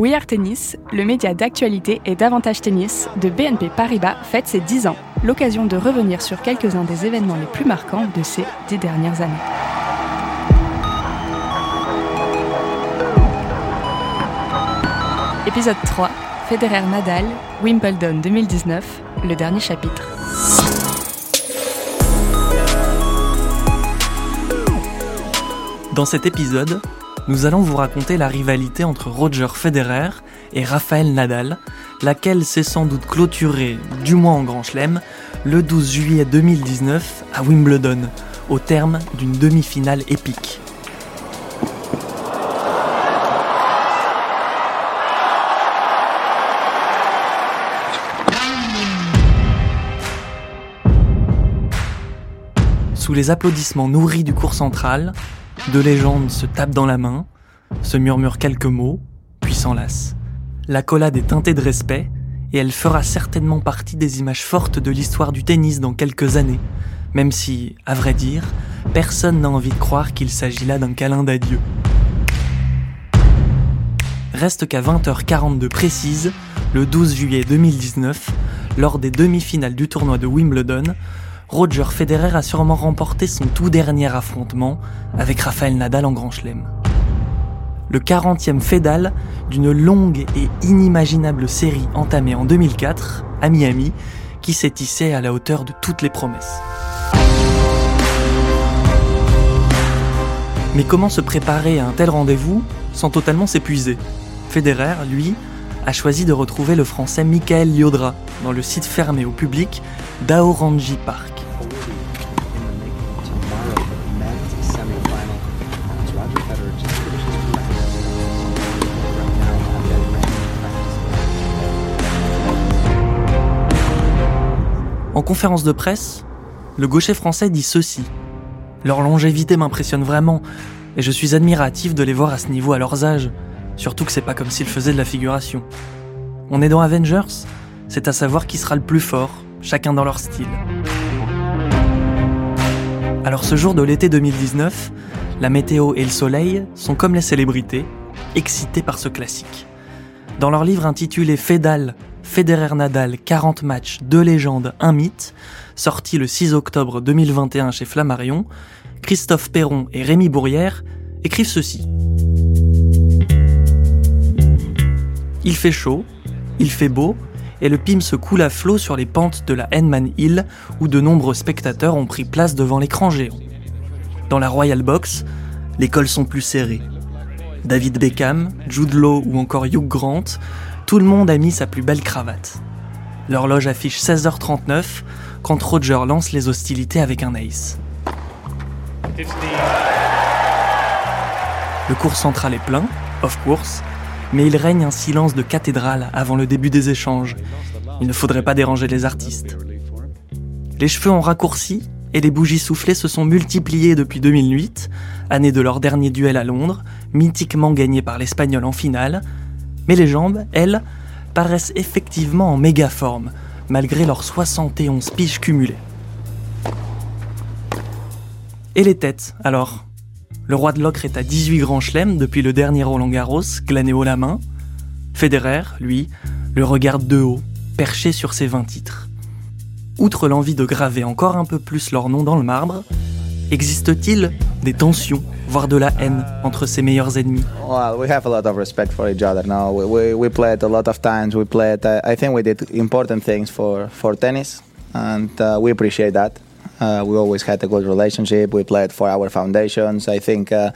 We Are Tennis, le média d'actualité et d'avantage tennis de BNP Paribas fête ses 10 ans, l'occasion de revenir sur quelques-uns des événements les plus marquants de ces 10 dernières années. Épisode 3, Federer Nadal, Wimbledon 2019, le dernier chapitre. Dans cet épisode, nous allons vous raconter la rivalité entre Roger Federer et Rafael Nadal, laquelle s'est sans doute clôturée, du moins en Grand Chelem, le 12 juillet 2019 à Wimbledon, au terme d'une demi-finale épique. Sous les applaudissements nourris du cours central, deux légendes se tapent dans la main, se murmurent quelques mots, puis s'enlacent. L'accolade est teintée de respect, et elle fera certainement partie des images fortes de l'histoire du tennis dans quelques années, même si, à vrai dire, personne n'a envie de croire qu'il s'agit là d'un câlin d'adieu. Reste qu'à 20h42 précise, le 12 juillet 2019, lors des demi-finales du tournoi de Wimbledon, Roger Federer a sûrement remporté son tout dernier affrontement avec Rafael Nadal en Grand Chelem. Le 40e fédal d'une longue et inimaginable série entamée en 2004 à Miami qui s'est tissée à la hauteur de toutes les promesses. Mais comment se préparer à un tel rendez-vous sans totalement s'épuiser? Federer, lui, a choisi de retrouver le français Michael Liodra dans le site fermé au public d'Aorangi Park. En conférence de presse, le gaucher français dit ceci. Leur longévité m'impressionne vraiment, et je suis admiratif de les voir à ce niveau à leurs âges, surtout que c'est pas comme s'ils faisaient de la figuration. On est dans Avengers, c'est à savoir qui sera le plus fort, chacun dans leur style. Alors ce jour de l'été 2019, la météo et le soleil sont comme les célébrités, excités par ce classique. Dans leur livre intitulé Fédal, Federer Nadal 40 matchs, 2 légendes, 1 mythe, sorti le 6 octobre 2021 chez Flammarion, Christophe Perron et Rémi Bourrière écrivent ceci. Il fait chaud, il fait beau, et le PIM se coule à flot sur les pentes de la Henman Hill où de nombreux spectateurs ont pris place devant l'écran géant. Dans la Royal Box, les cols sont plus serrés. David Beckham, Jude Law ou encore Hugh Grant tout le monde a mis sa plus belle cravate. L'horloge affiche 16h39 quand Roger lance les hostilités avec un ace. Le cours central est plein, of course, mais il règne un silence de cathédrale avant le début des échanges. Il ne faudrait pas déranger les artistes. Les cheveux ont raccourci et les bougies soufflées se sont multipliées depuis 2008, année de leur dernier duel à Londres, mythiquement gagné par l'Espagnol en finale, mais les jambes, elles, paraissent effectivement en méga forme, malgré leurs 71 piges cumulées. Et les têtes, alors? Le roi de l'ocre est à 18 grands chelems depuis le dernier Roland Garros, glané haut la main. Federer, lui, le regarde de haut, perché sur ses 20 titres. Outre l'envie de graver encore un peu plus leur nom dans le marbre, existe-t-il des tensions voire de la haine entre ses meilleurs ennemis? Well, we have a lot of respect for each other now. We, we, played a lot of times. We played. Uh, I think we did important things for for tennis, and uh, we appreciate that. Uh, we always had a good relationship. We played for our foundations. I think uh,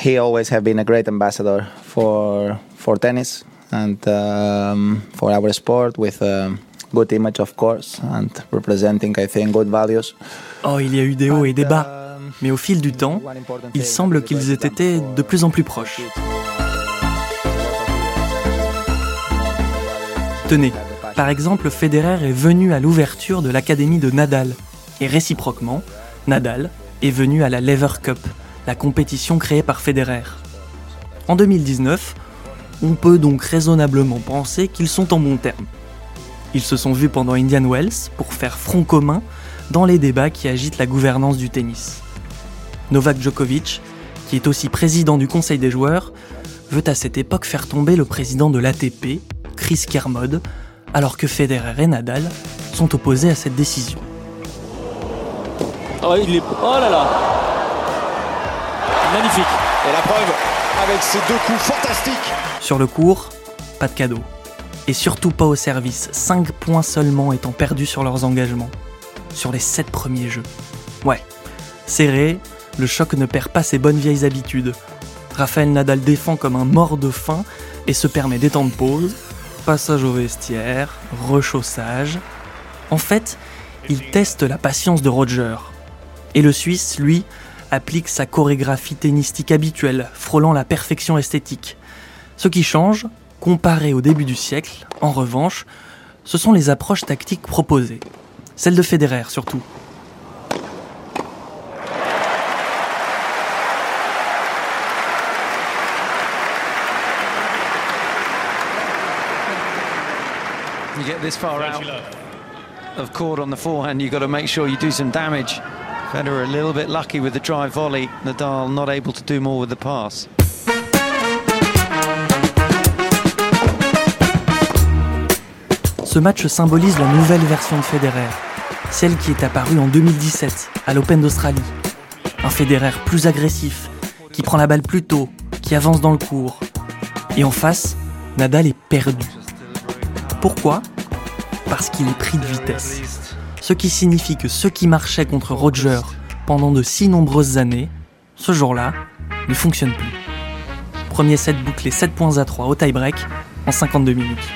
he always have been a great ambassador for for tennis and um, for our sport with. a good image of course and representing I think good values. Oh, il y a eu des hauts et des bas mais au fil du temps, il semble qu'ils aient été de plus en plus proches. Tenez, par exemple, Federer est venu à l'ouverture de l'académie de Nadal, et réciproquement, Nadal est venu à la Lever Cup, la compétition créée par Federer. En 2019, on peut donc raisonnablement penser qu'ils sont en bons termes. Ils se sont vus pendant Indian Wells pour faire front commun dans les débats qui agitent la gouvernance du tennis. Novak Djokovic, qui est aussi président du conseil des joueurs, veut à cette époque faire tomber le président de l'ATP, Chris Kermode, alors que Federer et Nadal sont opposés à cette décision. Oh, il est... oh là là Magnifique Et la preuve avec ces deux coups fantastiques Sur le cours, pas de cadeau. Et surtout pas au service, 5 points seulement étant perdus sur leurs engagements. Sur les 7 premiers jeux. Ouais, serré, le choc ne perd pas ses bonnes vieilles habitudes. Raphaël Nadal défend comme un mort de faim et se permet des temps de pause, passage au vestiaire, rechaussage. En fait, il teste la patience de Roger. Et le Suisse, lui, applique sa chorégraphie tennistique habituelle, frôlant la perfection esthétique. Ce qui change, comparé au début du siècle, en revanche, ce sont les approches tactiques proposées. Celles de Federer surtout. You get this far out of court on the forehand, you've got to make sure you do some damage. Federer a little bit lucky with the drive volley. Nadal not able to do more with the pass. Ce match symbolise la nouvelle version de Federer, celle qui est apparue en 2017 à l'Open d'Australie. Un Federer plus agressif, qui prend la balle plus tôt, qui avance dans le cours. Et en face, Nadal est perdu. Pourquoi? Parce qu'il est pris de vitesse. Ce qui signifie que ceux qui marchaient contre Roger pendant de si nombreuses années, ce jour-là, ne fonctionnent plus. Premier set bouclé 7 points à 3 au tie-break en 52 minutes.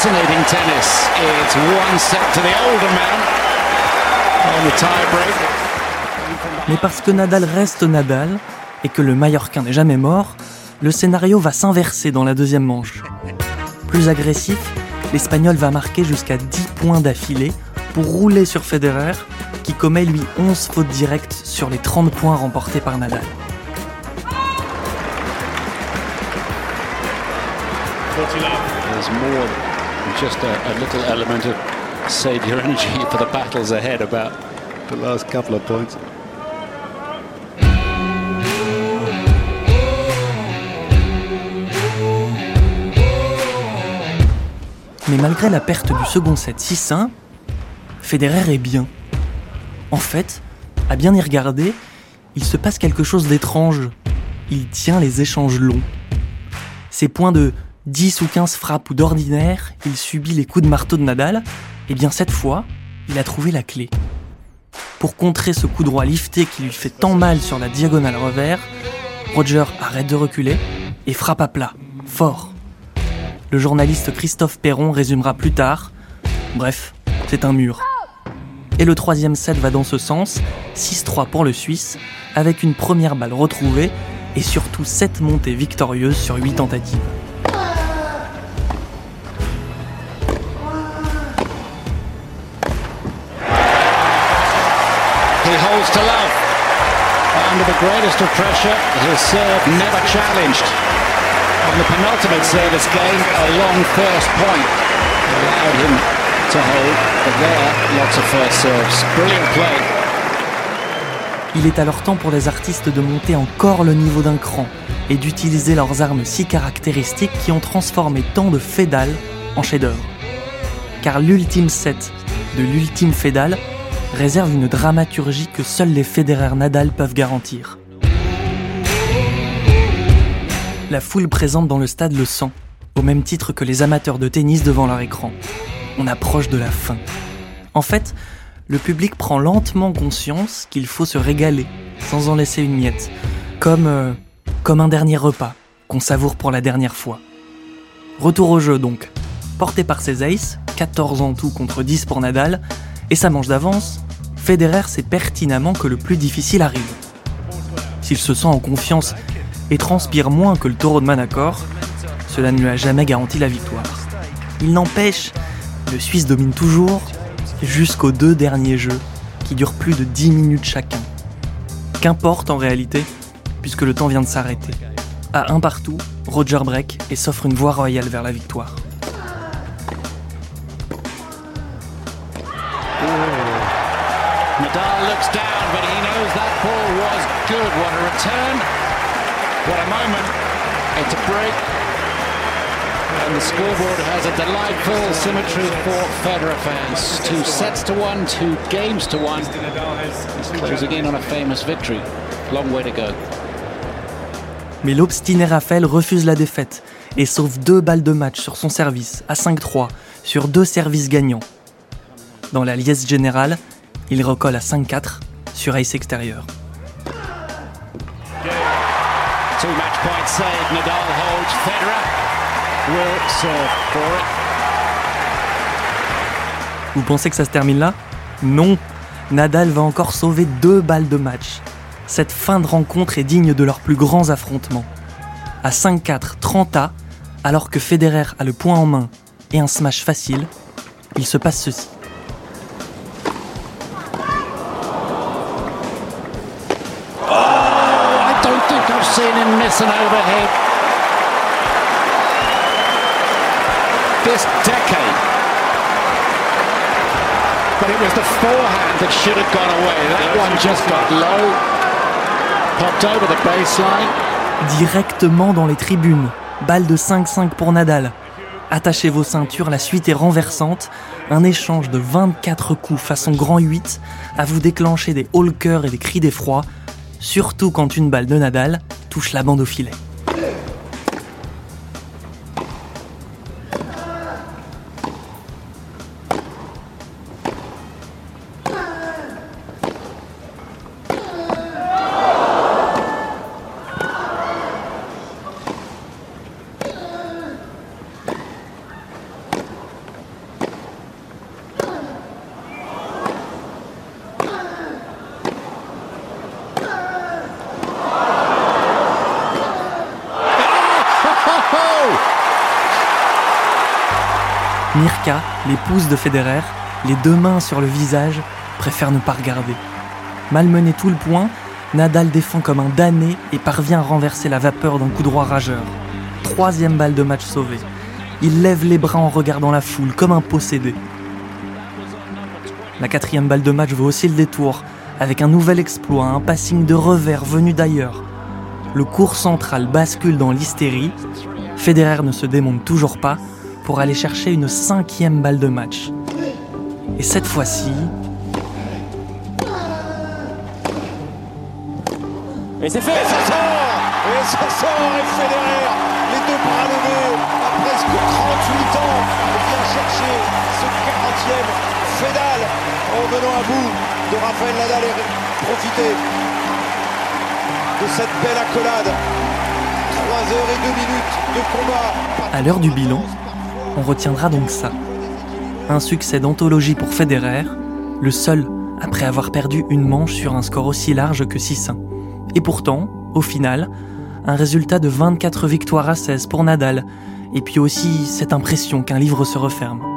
Fascinating tennis. It's one set to the older man on the tie-break. Mais parce que Nadal reste Nadal et que le Mallorquin n'est jamais mort, le scénario va s'inverser dans la deuxième manche. Plus agressif, l'Espagnol va marquer jusqu'à 10 points d'affilée pour rouler sur Federer, qui commet lui 11 fautes directes sur les 30 points remportés par Nadal. Just a, a little element of save your energy for the battles ahead about the last couple of points. Mais malgré la perte du second set 6-1, Federer est bien. En fait, à bien y regarder, il se passe quelque chose d'étrange. Il tient les échanges longs. Ces points de 10 ou 15 frappes ou d'ordinaire, il subit les coups de marteau de Nadal, et bien cette fois, il a trouvé la clé. Pour contrer ce coup droit lifté qui lui fait tant mal sur la diagonale revers, Roger arrête de reculer et frappe à plat, fort. Le journaliste Christophe Perron résumera plus tard. Bref, c'est un mur. Et le troisième set va dans ce sens, 6-3 pour le Suisse, avec une première balle retrouvée et surtout 7 montées victorieuses sur 8 tentatives. The greatest of pressure, his serve never challenged. On the penultimate service game, a long first point allowed him to hold, but there, lots of first serves. Brilliant play. Il est alors temps pour les artistes de monter encore le niveau d'un cran et d'utiliser leurs armes si caractéristiques qui ont transformé tant de Fédal en chef-d'œuvre. Car l'ultime set de l'ultime Fédal réserve une dramaturgie que seuls les Federer Nadal peuvent garantir. La foule présente dans le stade le sent, au même titre que les amateurs de tennis devant leur écran. On approche de la fin. En fait, le public prend lentement conscience qu'il faut se régaler, sans en laisser une miette, comme, euh, comme un dernier repas qu'on savoure pour la dernière fois. Retour au jeu donc, porté par ses aces, 14 en tout contre 10 pour Nadal, et sa manche d'avance, Federer sait pertinemment que le plus difficile arrive. S'il se sent en confiance et transpire moins que le taureau de Manacor, cela ne lui a jamais garanti la victoire. Il n'empêche, le Suisse domine toujours jusqu'aux deux derniers jeux, qui durent plus de 10 minutes chacun. Qu'importe en réalité, puisque le temps vient de s'arrêter. À un partout, Roger break et s'offre une voie royale vers la victoire. Good. What a return. What a moment. It's a break. And the scoreboard has a delightful symmetry for Federer fans. Two sets to one, two games to one. He's closing in on a famous victory. Long way to go. Mais l'obstiné Raphaël refuse la défaite et sauve deux balles de match sur son service à 5-3 sur deux services gagnants. Dans la liesse générale, il recolle à 5-4 sur ace extérieur. Vous pensez que ça se termine là? Non Nadal va encore sauver deux balles de match. Cette fin de rencontre est digne de leurs plus grands affrontements. À 5-4, 30 A, alors que Federer a le point en main et un smash facile, il se passe ceci. Seen him miss an overhead this decade. But it was the forehand that should have gone away. That one just got low, popped over the baseline. Directement dans les tribunes. Balle de 5-5 pour Nadal. Attachez vos ceintures, la suite est renversante. Un échange de 24 coups façon grand 8 à vous déclencher des haut et des cris d'effroi, surtout quand une balle de Nadal touche la bande au filet. Mirka, l'épouse de Federer, les deux mains sur le visage, préfère ne pas regarder. Malmené tout le point, Nadal défend comme un damné et parvient à renverser la vapeur d'un coup droit rageur. Troisième balle de match sauvée. Il lève les bras en regardant la foule comme un possédé. La quatrième balle de match vaut aussi le détour, avec un nouvel exploit, un passing de revers venu d'ailleurs. Le cours central bascule dans l'hystérie. Federer ne se démonte toujours pas pour aller chercher une cinquième balle de match. Et cette fois-ci, Et c'est fait Et ça sort Et ça sort Et Federer, les deux bras levés, à presque 38 ans, vient chercher ce 40e fédal en venant à bout de Rafael Nadal et profiter de cette belle accolade. 3 heures et 2 minutes de combat. à l'heure du bilan, on retiendra donc ça. Un succès d'anthologie pour Federer, le seul après avoir perdu une manche sur un score aussi large que 6-1. Et pourtant, au final, un résultat de 24 victoires à 16 pour Nadal, et puis aussi cette impression qu'un livre se referme.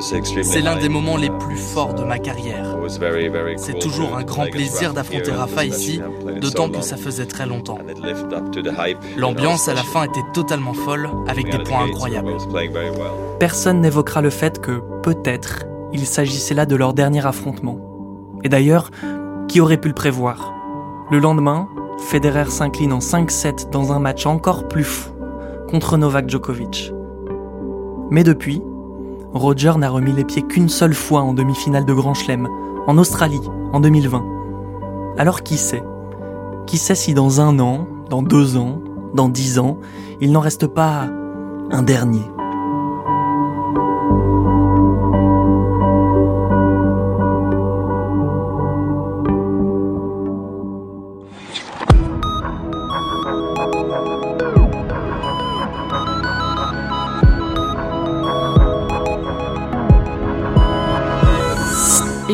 C'est l'un des moments les plus forts de ma carrière. C'est toujours un grand plaisir d'affronter Rafa ici, d'autant que ça faisait très longtemps. L'ambiance à la fin était totalement folle, avec des points incroyables. Personne n'évoquera le fait que, peut-être, il s'agissait là de leur dernier affrontement. Et d'ailleurs, qui aurait pu le prévoir? Le lendemain, Federer s'incline en 5-7 dans un match encore plus fou contre Novak Djokovic. Mais depuis, Roger n'a remis les pieds qu'une seule fois en demi-finale de Grand Chelem, en Australie, en 2020. Alors qui sait? Qui sait si dans un an, dans deux ans, dans dix ans, il n'en reste pas un dernier?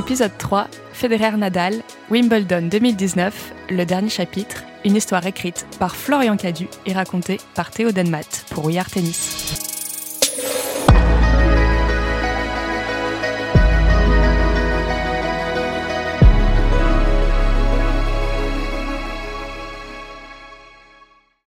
Épisode 3, Federer-Nadal, Wimbledon 2019, le dernier chapitre, une histoire écrite par Florian Cadu et racontée par Théo Denmat pour We Tennis.